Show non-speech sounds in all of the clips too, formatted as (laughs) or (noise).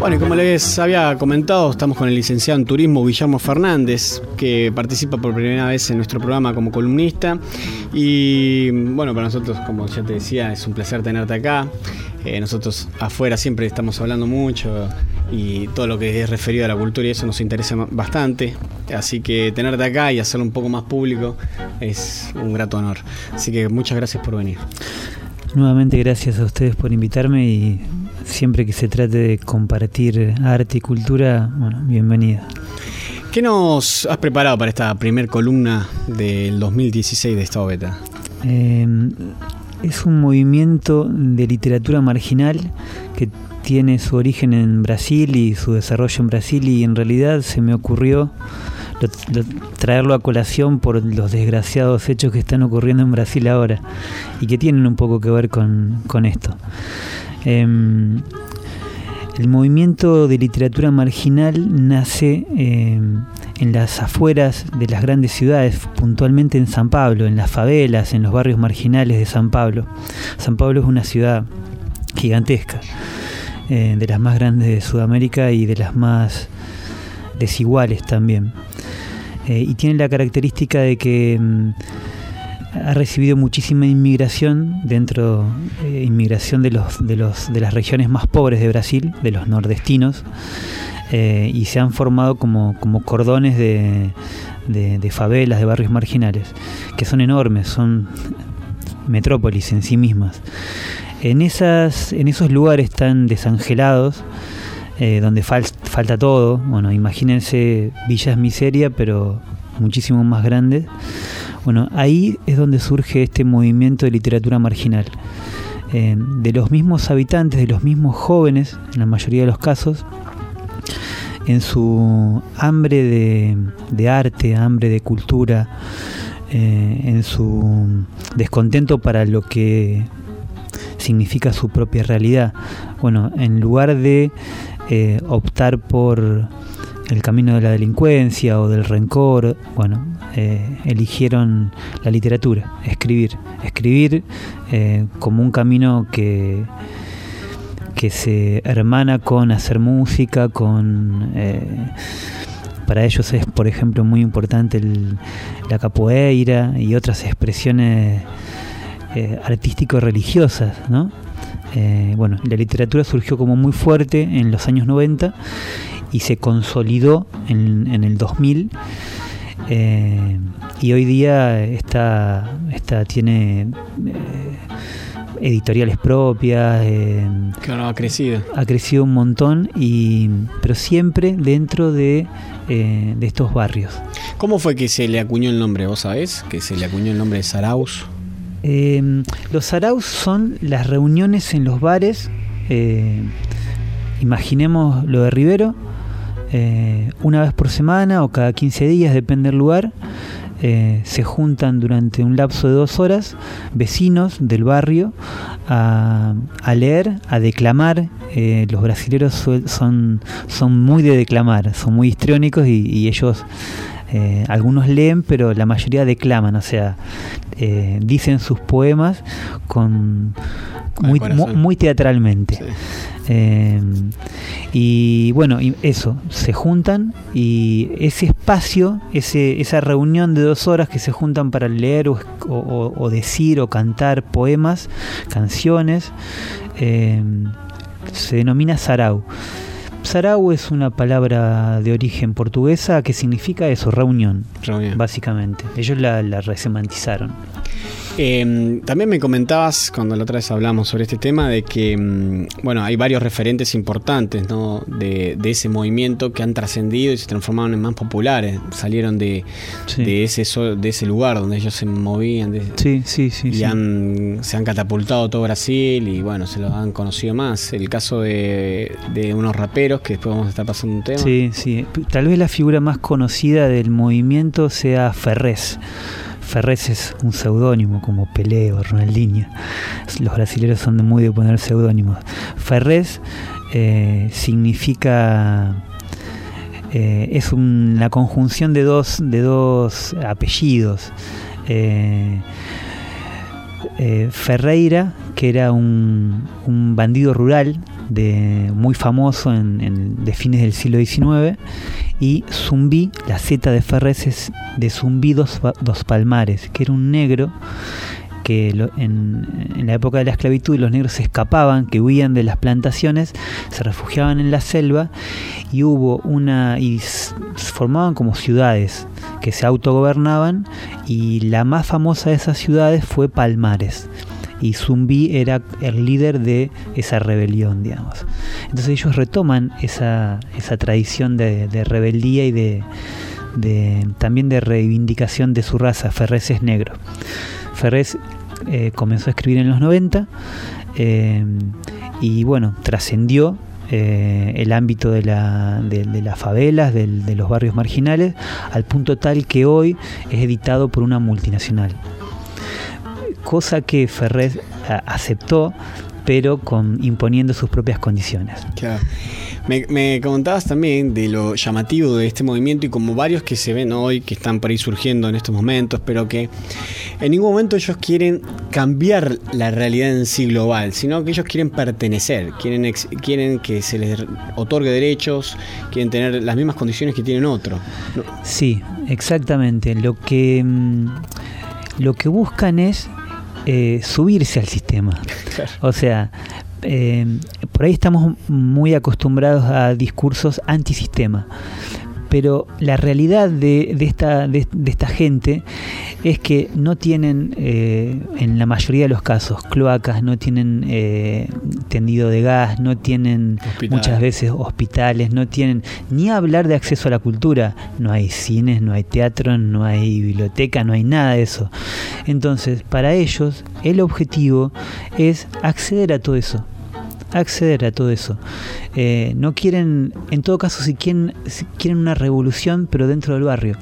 Bueno, y como les había comentado, estamos con el licenciado en turismo Guillermo Fernández, que participa por primera vez en nuestro programa como columnista. Y bueno, para nosotros, como ya te decía, es un placer tenerte acá. Eh, nosotros afuera siempre estamos hablando mucho y todo lo que es referido a la cultura y eso nos interesa bastante. Así que tenerte acá y hacerlo un poco más público es un grato honor. Así que muchas gracias por venir. Nuevamente gracias a ustedes por invitarme y siempre que se trate de compartir arte y cultura, bueno, bienvenida. ¿Qué nos has preparado para esta primer columna del 2016 de esta obeta? Em, es un movimiento de literatura marginal que tiene su origen en Brasil y su desarrollo en Brasil y en realidad se me ocurrió traerlo a colación por los desgraciados hechos que están ocurriendo en Brasil ahora y que tienen un poco que ver con, con esto. Em, el movimiento de literatura marginal nace em, en las afueras de las grandes ciudades, puntualmente en San Pablo, en las favelas, en los barrios marginales de San Pablo. San Pablo es una ciudad gigantesca, eh, de las más grandes de Sudamérica y de las más desiguales también. Eh, y tiene la característica de que em, ha recibido muchísima inmigración dentro, eh, inmigración de, los, de, los, de las regiones más pobres de Brasil, de los nordestinos, eh, y se han formado como, como cordones de, de, favelas, de barrios marginales, que son enormes, son metrópolis en sí mismas. En, esas, en esos lugares tan desangelados, eh, donde falta todo, bueno, imagínense villas miseria, pero muchísimo más grandes, bueno, ahí es donde surge este movimiento de literatura marginal. Eh, de los mismos habitantes, de los mismos jóvenes, en la mayoría de los casos, en su hambre de, arte, hambre de cultura, eh, en su descontento para lo que significa su propia realidad. Bueno, en lugar de eh, optar por el camino de la delincuencia o del rencor, bueno, eh, eligieron la literatura, escribir, escribir eh, como un camino que, que se hermana con hacer música, con... Para ellos es, por ejemplo, muy importante la capoeira y otras expresiones artístico-religiosas, ¿no? Bueno, la literatura surgió como muy fuerte en los años 90 y se consolidó en, en el 2000 eh, y hoy día está, está tiene eh, editoriales propias. Eh, ha crecido. Ha crecido un montón, y, pero siempre dentro de, de estos barrios. ¿Cómo fue que se le acuñó el nombre? ¿Vos sabés? Que se le acuñó el nombre de Saraus. Los Saraus son las reuniones en los bares. imaginemos lo de Rivero eh, una vez por semana o cada 15 días, depende del lugar. Eh, se juntan durante un lapso de dos horas vecinos del barrio a, leer, a declamar. Eh, los brasileños son, son muy de declamar, son muy histriónicos y, ellos, algunos leen, pero la mayoría declaman, o sea, dicen sus poemas con muy, muy, teatralmente. Em, y bueno, eso, se juntan y ese espacio, ese, esa reunión de dos horas que se juntan para leer o, decir o cantar poemas, canciones, se denomina sarau. Sarau es una palabra de origen portuguesa que significa eso, reunión, básicamente. Ellos la, la resemantizaron. Em, también me comentabas cuando la otra vez hablamos sobre este tema de que, mm, bueno, hay varios referentes importantes ¿no? de, ese movimiento que han trascendido y se transformaron en más populares. Salieron de, de, ese, de ese lugar donde ellos se movían. sí, sí, sí. Y se han catapultado todo Brasil y, bueno, se los han conocido más. El caso de, de unos raperos que después vamos a estar pasando un tema. Sí, sí. Tal vez la figura más conocida del movimiento sea Ferrés. Ferrez es un seudónimo como Pelé o Ronaldinho. Los brasileños son muy de poner seudónimos. Ferrez eh, significa eh, es la conjunción de dos, de dos apellidos. Eh, Ferreira, que era un, bandido rural de, muy famoso en, de fines del siglo XIX, y Zumbí, la Z de Ferrez es de Zumbí dos, Palmares, que era un negro que en, la época de la esclavitud los negros se escapaban, que huían de las plantaciones, se refugiaban en la selva y hubo una y formaban como ciudades que se autogobernaban y la más famosa de esas ciudades fue Palmares y Zumbi era el líder de esa rebelión, digamos. Entonces ellos retoman esa, tradición de, rebeldía y de, también de reivindicación de su raza. Ferrez es negro. Ferrez eh, comenzó a escribir en los 90 eh, y bueno, trascendió eh, el ámbito de, la, de, las favelas, de los barrios marginales, al punto tal que hoy es editado por una multinacional cosa que Ferrer aceptó, pero con imponiendo sus propias condiciones. Claro. Me, comentabas también de lo llamativo de este movimiento y como varios que se ven hoy, que están por ahí surgiendo en estos momentos, pero que en ningún momento ellos quieren cambiar la realidad en sí global, sino que ellos quieren pertenecer, quieren, quieren que se les otorgue derechos, quieren tener las mismas condiciones que tienen otros. Sí, exactamente. Lo que, mm, lo que buscan es eh, subirse al sistema. O sea, eh, por ahí estamos muy acostumbrados a discursos antisistema pero la realidad de, esta, de, esta gente es que no tienen, eh, en la mayoría de los casos, cloacas, no tienen eh, tendido de gas, no tienen muchas veces hospitales, no tienen ni hablar de acceso a la cultura. No hay cines, no hay teatro, no hay biblioteca, no hay nada de eso. Entonces, para ellos, el objetivo es acceder a todo eso acceder a todo eso. Eh, no quieren, en todo caso, si quieren, si quieren una revolución, pero dentro del barrio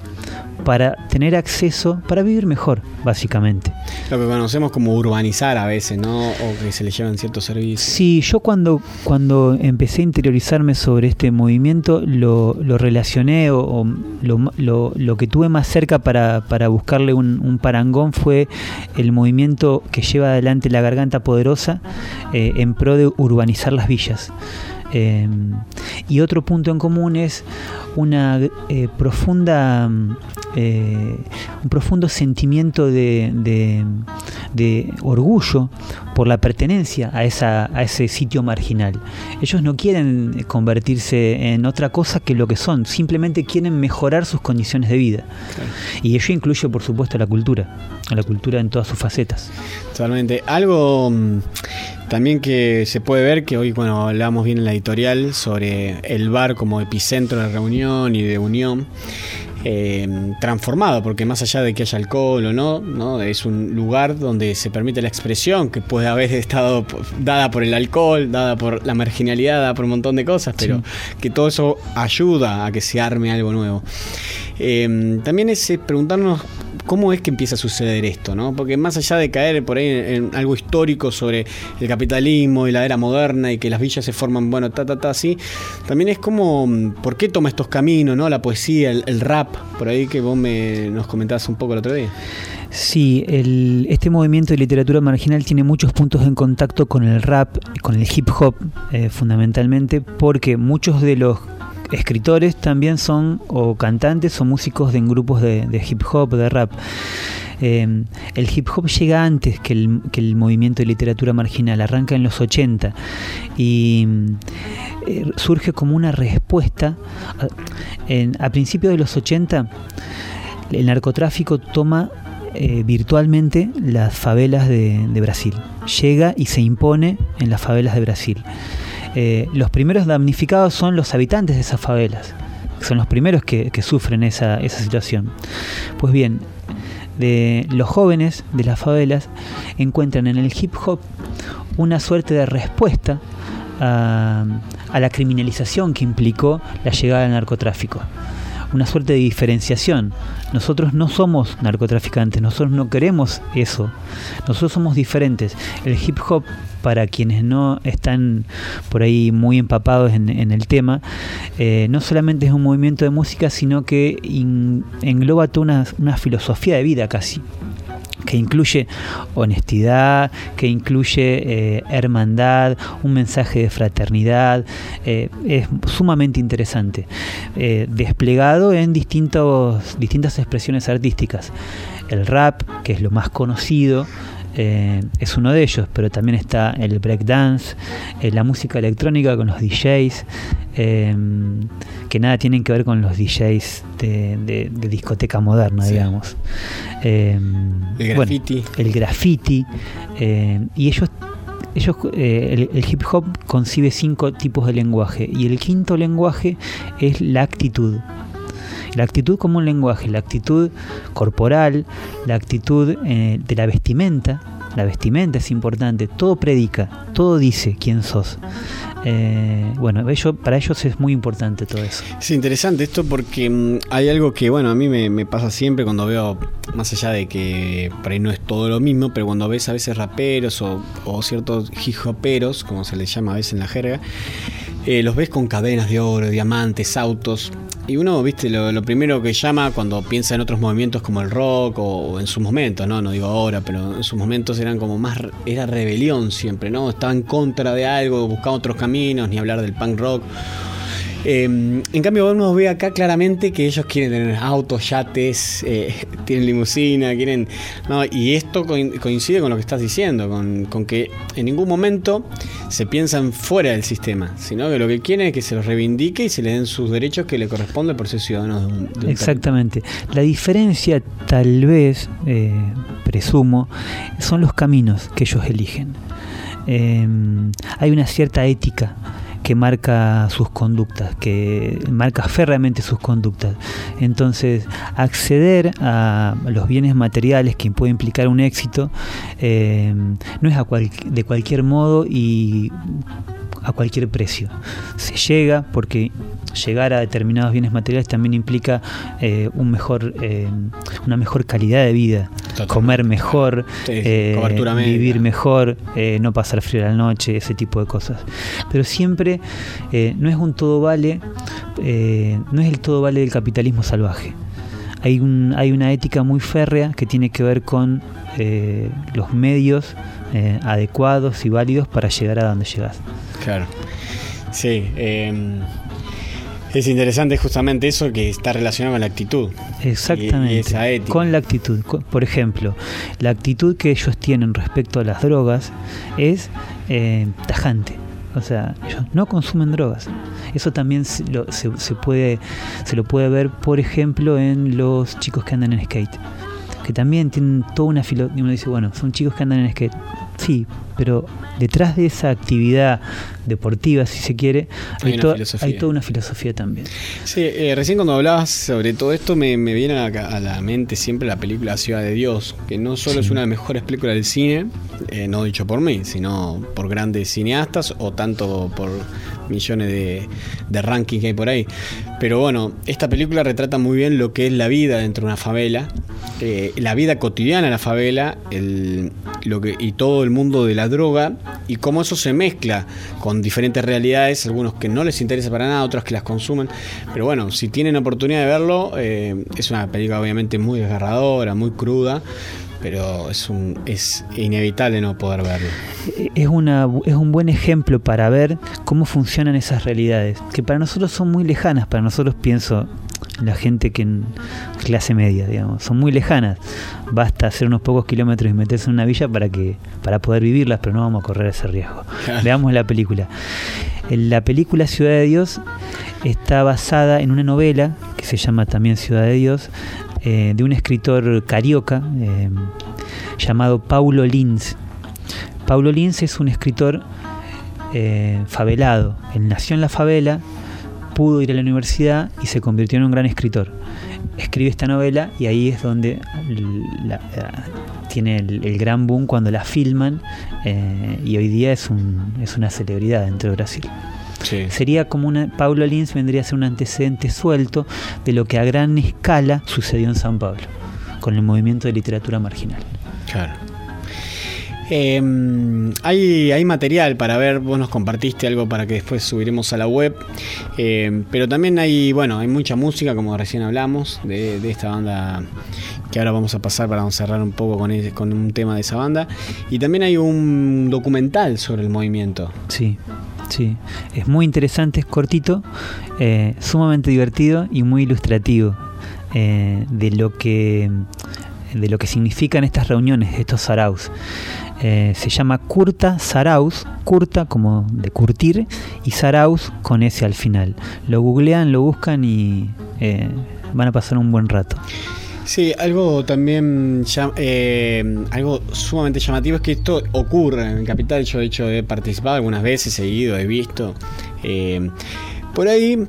para tener acceso, para vivir mejor, básicamente. Lo que conocemos como urbanizar a veces, ¿no? O que se le llevan ciertos servicios. Sí, yo cuando, cuando empecé a interiorizarme sobre este movimiento, lo, relacioné o, lo, que tuve más cerca para, buscarle un, parangón fue el movimiento que lleva adelante la Garganta Poderosa eh, en pro de urbanizar las villas. Em, y otro punto en común es una eh, profunda, eh, un profundo sentimiento de, de, orgullo por la pertenencia a, esa, a ese sitio marginal. Ellos no quieren convertirse en otra cosa que lo que son, simplemente quieren mejorar sus condiciones de vida. Y ello incluye, por supuesto, la cultura, la cultura en todas sus facetas. Totalmente. Algo mm, también que se puede ver que hoy, cuando hablamos bien en la editorial sobre el bar como epicentro de reunión y de unión, eh, transformado, porque más allá de que haya alcohol o no, no, es un lugar donde se permite la expresión que puede haber estado dada por el alcohol, dada por la marginalidad, dada por un montón de cosas, pero que todo eso ayuda a que se arme algo nuevo. Eh, también es eh, preguntarnos cómo es que empieza a suceder esto, ¿no? Porque más allá de caer por ahí en, algo histórico sobre el capitalismo y la era moderna y que las villas se forman, bueno, ta, ta, ta, así, también es como, ¿por qué toma estos caminos, ¿no? La poesía, el, rap, por ahí que vos me, nos comentabas un poco el otro día. Sí, este movimiento de literatura marginal tiene muchos puntos en contacto con el rap, con el hip hop eh, fundamentalmente, porque muchos de los escritores también son o cantantes o músicos de grupos de, hip hop, de rap. Em, el hip hop llega antes que el, movimiento de literatura marginal, arranca en los 80 y eh, surge como una respuesta. A, principios de los 80 el narcotráfico toma eh, virtualmente las favelas de Brasil. Llega y se impone en las favelas de Brasil. Eh, los primeros damnificados son los habitantes de esas favelas, son los primeros que, sufren esa, situación. Pues bien, los jóvenes de las favelas encuentran en el hip hop una suerte de respuesta a la criminalización que implicó la llegada del narcotráfico una suerte de diferenciación. Nosotros no somos narcotraficantes, nosotros no queremos eso. Nosotros somos diferentes. El hip hop, para quienes no están por ahí muy empapados en, el tema, eh, no solamente es un movimiento de música, sino que engloba toda una, filosofía de vida casi. Que incluye honestidad, que incluye eh, hermandad, un mensaje de fraternidad, eh, es sumamente interesante, eh, desplegado en distintos, distintas expresiones artísticas. El rap, que es lo más conocido, es uno de ellos, pero también está el breakdance, la música electrónica con los DJs, que nada tienen que ver con los DJs de, discoteca moderna, digamos. Em, el graffiti. el graffiti. Y ellos ellos, eh, el, hip hop concibe cinco tipos de lenguaje y el quinto lenguaje es la actitud. La actitud como un lenguaje, la actitud corporal, la actitud eh, de la vestimenta, la vestimenta es importante, todo predica, todo dice quién sos. Eh, bueno, para ellos es muy importante todo eso. Es interesante esto porque mm, hay algo que, bueno, a mí me, pasa siempre cuando veo, más allá de que por ahí no es todo lo mismo, pero cuando ves a veces raperos o, ciertos hijoperos, como se les llama a veces en la jerga, eh, los ves con cadenas de oro, diamantes, autos. Y uno, viste, lo, primero que llama cuando piensa en otros movimientos como el rock o, en sus momentos, ¿no? No digo ahora, pero en sus momentos eran como más, era rebelión siempre, ¿no? Estaba en contra de algo, buscaba otros caminos, ni hablar del punk rock Em, en cambio, uno ve acá claramente que ellos quieren tener autos, yates, eh, (laughs) tienen limusina, quieren. y esto coincide con lo que estás diciendo, con, que en ningún momento se piensan fuera del sistema, sino que lo que quieren es que se los reivindique y se le den sus derechos que le corresponden por ser ciudadanos de un, Exactamente. La diferencia, tal vez, eh, presumo, son los caminos que ellos eligen. Em, hay una cierta ética que marca sus conductas, que marca férreamente sus conductas. Entonces, acceder a los bienes materiales que puede implicar un éxito eh, no es a de cualquier modo y a cualquier precio. Se llega porque llegar a determinados bienes materiales también implica eh, un mejor, eh, una mejor calidad de vida, comer mejor, eh, vivir mejor, no pasar frío a la noche, ese tipo de cosas. Pero siempre no es un todo vale, no es el todo vale del capitalismo salvaje. Hay, un, hay una ética muy férrea que tiene que ver con los medios adecuados y válidos para llegar a donde llegas. Claro. Sí. Em, es interesante justamente eso que está relacionado con la actitud. Exactamente. Con la actitud. Por ejemplo, la actitud que ellos tienen respecto a las drogas es eh, tajante. O sea, ellos no consumen drogas. Eso también se, se, puede, se lo puede ver, por ejemplo, en los chicos que andan en skate. Que también tienen toda una filosofía. Uno dice, bueno, son chicos que andan en skate. Sí, pero detrás de esa actividad deportiva, si se quiere, hay, toda una filosofía también. Sí, eh, recién cuando hablabas sobre todo esto me, viene a, la mente siempre la película Ciudad de Dios, que no solo es una de las mejores películas del cine, eh, no dicho por mí, sino por grandes cineastas o tanto por millones de, de rankings que hay por ahí. Pero bueno, esta película retrata muy bien lo que es la vida dentro de una favela, eh, la vida cotidiana en la favela, el, lo que, y todo el mundo de la droga y cómo eso se mezcla con diferentes realidades, algunos que no les interesa para nada, otros que las consumen. Pero bueno, si tienen oportunidad de verlo, eh, es una película obviamente muy desgarradora, muy cruda, pero es, un, es inevitable no poder verlo. Es, una, es un buen ejemplo para ver cómo funcionan esas realidades, que para nosotros son muy lejanas, para nosotros pienso la gente que en clase media, digamos, son muy lejanas. Basta hacer unos pocos kilómetros y meterse en una villa para que para poder vivirlas, pero no vamos a correr ese riesgo. Veamos la película. La película Ciudad de Dios está basada en una novela que se llama también Ciudad de Dios eh, de un escritor carioca eh, llamado Paulo Lins. Paulo Lins es un escritor eh, favelado. Él nació en la favela, pudo ir a la universidad y se convirtió en un gran escritor. Escribe esta novela y ahí es donde tiene el, gran boom cuando la filman y hoy día es, es una celebridad dentro de Brasil. Sería como una. Paulo Lins vendría a ser un antecedente suelto de lo que a gran escala sucedió en San Pablo, con el movimiento de literatura marginal. Claro. Em, hay, hay material para ver, vos nos compartiste algo para que después subiremos a la web, em, pero también hay, bueno, hay mucha música, como recién hablamos, de, esta banda que ahora vamos a pasar para cerrar un poco con, con un tema de esa banda, y también hay un documental sobre el movimiento. Sí. Sí, es muy interesante, es cortito, eh, sumamente divertido y muy ilustrativo eh, de lo que de lo que significan estas reuniones, estos saraus. Eh, se llama Curta Saraus, Curta como de curtir y Saraus con ese al final. Lo googlean, lo buscan y eh, van a pasar un buen rato. Sí, algo también, eh, algo sumamente llamativo es que esto ocurre en Capital. Yo de hecho he participado algunas veces, he seguido, he visto. por ahí,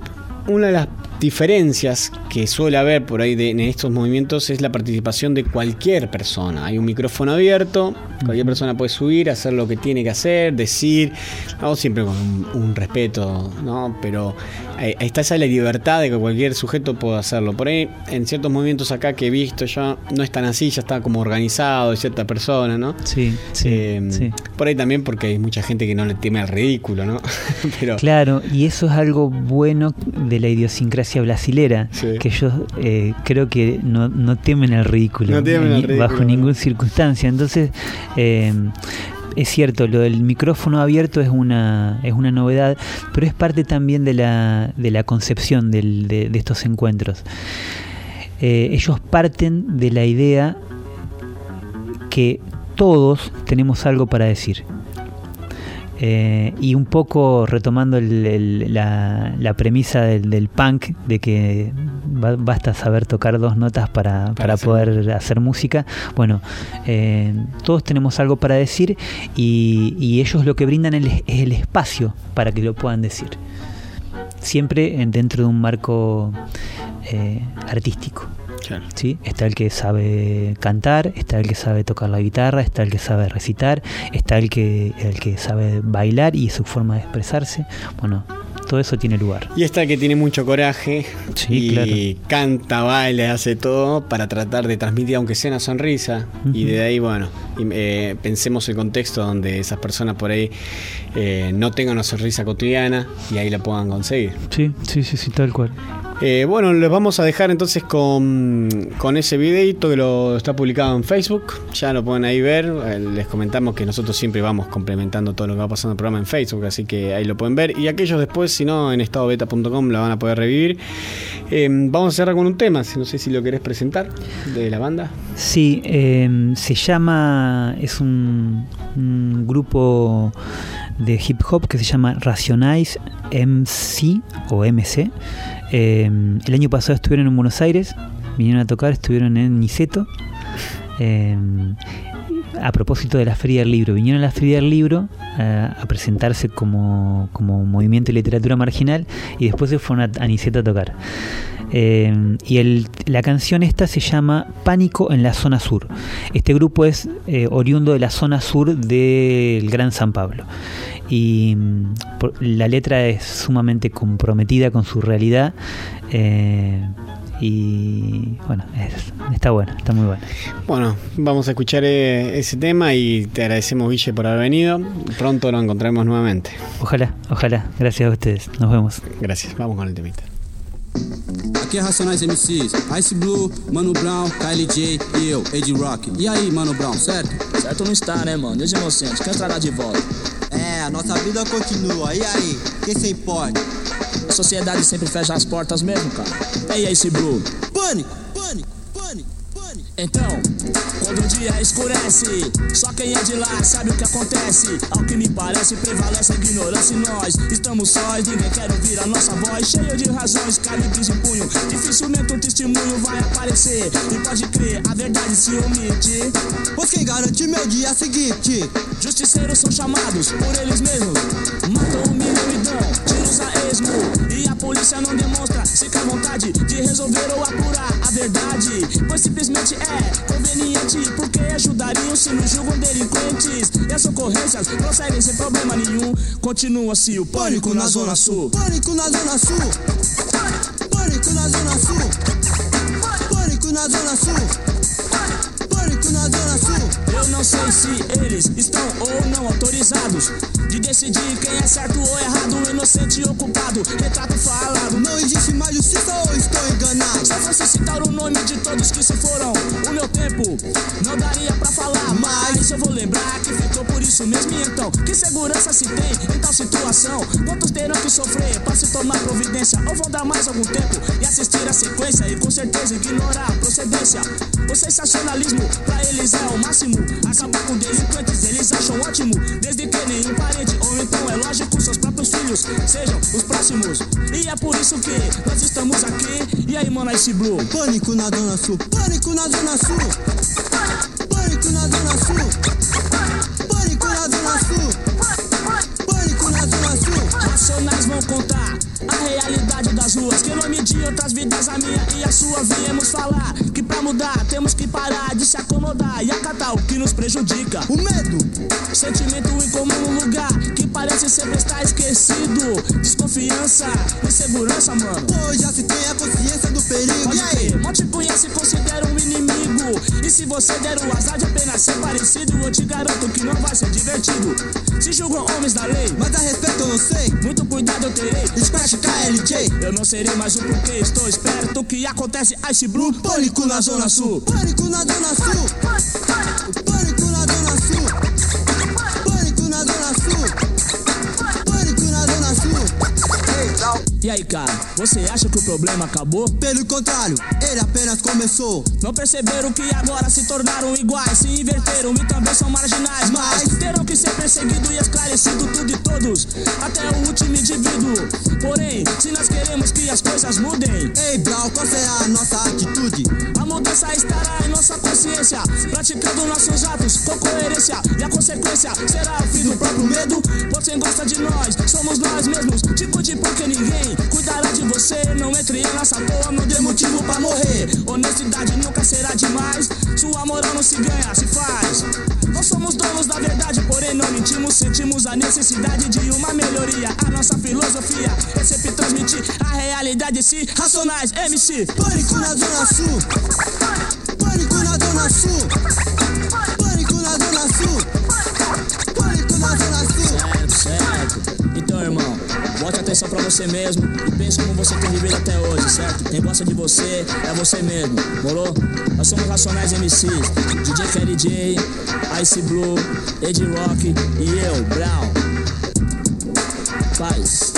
una de las diferencias que suele haber por ahí en estos movimientos es la participación de cualquier persona. Hay un micrófono abierto, cualquier persona puede subir, hacer lo que tiene que hacer, decir, no, siempre con un, respeto, ¿no? Pero ahí está esa la libertad de que cualquier sujeto pueda hacerlo. Por ahí, en ciertos movimientos acá que he visto ya, no es tan así, ya está como organizado de cierta persona, ¿no? Sí, sí, em, sí. Por ahí también porque hay mucha gente que no le teme al ridículo, ¿no? (laughs) Pero... Claro, y eso es algo bueno de la idiosincrasia brasilera, que ellos eh, creo que no, temen el ridículo, bajo ninguna circunstancia. Entonces, eh, es cierto, lo del micrófono abierto es una, es una novedad, pero es parte también de la, de la concepción de, estos encuentros. Eh, ellos parten de la idea que todos tenemos algo para decir. Eh, y un poco retomando la, premisa del, punk, de que basta saber tocar dos notas para, poder hacer música, bueno, eh, todos tenemos algo para decir y, ellos lo que brindan es el espacio para que lo puedan decir. Siempre dentro de un marco eh, artístico. ¿Sí? Está el que sabe cantar, está el que sabe tocar la guitarra, está el que sabe recitar, está el que, el que sabe bailar y su forma de expresarse. Bueno, todo eso tiene lugar. Y está el que tiene mucho coraje y canta, baila, hace todo para tratar de transmitir, aunque sea una sonrisa. Y de ahí, bueno, eh, pensemos el contexto donde esas personas por ahí eh, no tengan una sonrisa cotidiana y ahí la puedan conseguir. Sí, sí, sí, sí, tal cual. Eh, bueno, les vamos a dejar entonces con, ese videito que lo está publicado en Facebook. Ya lo pueden ahí ver. Eh, les comentamos que nosotros siempre vamos complementando todo lo que va pasando en el programa en Facebook, así que ahí lo pueden ver. Y aquellos después, si no, en estadobeta.com la van a poder revivir. Eh, vamos a cerrar con un tema, no sé si lo querés presentar, de la banda. Sí, se llama, es un, un grupo de hip hop que se llama Racionize MC o MC. Em, el año pasado estuvieron en Buenos Aires, vinieron a tocar, estuvieron en Niceto. Em, a propósito de la Feria del Libro, vinieron a la Feria del Libro a presentarse como, movimiento de literatura marginal y después se fueron a, Niceto a tocar. Em, y la canción esta se llama Pánico en la zona sur. Este grupo es eh, oriundo de la zona sur del Gran San Pablo y mm, la letra es sumamente comprometida con su realidad eh, y bueno, está bueno, está muy bueno. Bueno, vamos a escuchar eh, ese tema y te agradecemos Guille por haber venido. Pronto lo encontraremos nuevamente. Ojalá, ojalá. Gracias a ustedes. Nos vemos. Gracias. Vamos con el temita. Aqui é Racionais MCs, Ice Blue, Mano Brown, Kylie J e eu, Ed Rock. E aí, Mano Brown, certo? Certo não está, né, mano? Deus inocente, quem entrará de volta? A nossa vida continua. E aí, quem se importa? A sociedade sempre fecha as portas mesmo, cara. E aí, esse Blue? Pânico, pânico. Então, quando o dia escurece, só quem é de lá sabe o que acontece. Ao que me parece, prevalece a ignorância nós estamos sós. Ninguém quer ouvir a nossa voz, cheio de razões, calibres em punho. Dificilmente um testemunho vai aparecer. E pode crer, a verdade se omite. Pois quem garante meu dia seguinte? Justiceiros são chamados por eles mesmos. Matam, humilham e dão tiros a esmo. E a polícia não demonstra sequer vontade de resolver ou apurar a verdade. Pois simplesmente é conveniente porque ajudariam se nos julgam delinquentes. E as ocorrências prosseguem sem problema nenhum. Continua-se o pânico na Zona Sul. Pânico na Zona Sul. Pânico na Zona Sul. Pânico na Zona Sul. Pânico na Zona Sul. Eu não não sei se eles estão ou não autorizados de decidir quem é certo ou errado, inocente ou culpado. Retrato falado. Não existe mais justiça ou estou enganado? Se eu fosse citar o nome de todos que se foram, o meu tempo não daria pra falar. Mas eu vou lembrar que ficou por isso mesmo. E então, que segurança se tem em tal situação? Quantos terão que sofrer pra se tomar providência? Ou vão dar mais algum tempo e assistir a sequência? E com certeza ignorar a procedência. O sensacionalismo pra eles é o máximo. Acabar com delinquentes eles acham ótimo. Desde que nenhum parente, ou então é lógico, seus próprios filhos sejam os próximos. E é por isso que nós estamos aqui. E aí, mano, Ice Blue? Pânico na Zona Sul, pânico na Zona Sul. Pânico na Zona Sul. Pânico na Zona Sul. Pânico na Zona Sul. Racionais vão contar a realidade das ruas. Que nome de outras vidas, a minha e a sua. Viemos falar mudar temos que parar de se acomodar e acatar o que nos prejudica. O medo, Sentimento incomum no lugar que parece sempre estar esquecido. Desconfiança, insegurança, mano. pois já se tem a consciência do perigo. Pode E aí? mal te conhece considera um inimigo. E se você der o azar de apenas ser parecido, eu te garanto que não vai ser divertido. Se julgam homens da lei, Mas a respeito eu não sei. muito cuidado eu terei. Scratch KLJ. Eu não serei mais o porquê, estou esperto que acontece Ice Blue. Pânico na Zona Sul. Pânico na Zona Sul. E aí, cara, você acha que o problema acabou? Pelo contrário, ele apenas começou. Não perceberam que agora se tornaram iguais, se inverteram e também são marginais. Mas terão que ser perseguido e esclarecido tudo e todos, até o último indivíduo. Porém, se nós queremos que as coisas mudem, Ei, Brau, qual será a nossa atitude? a mudança estará em nossa consciência, praticando nossos atos com coerência. E a consequência será o fim do próprio medo. Você gosta de nós, somos nós mesmos. Em nossa toa, não dê motivo pra morrer. Honestidade nunca será demais. Sua moral não se ganha, se faz. Nós somos donos da verdade, porém não mentimos. Sentimos a necessidade de uma melhoria. A nossa filosofia é sempre transmitir a realidade. Se racionais, MC. Pânico na Zona Sul. Pânico na Zona Sul. Atenção pra você mesmo e pense como você tem vivido até hoje, certo? Quem gosta de você é você mesmo, morou? Nós somos Racionais MCs, DJ Ferry J, Ice Blue, Ed Rock e eu, Brown. Paz.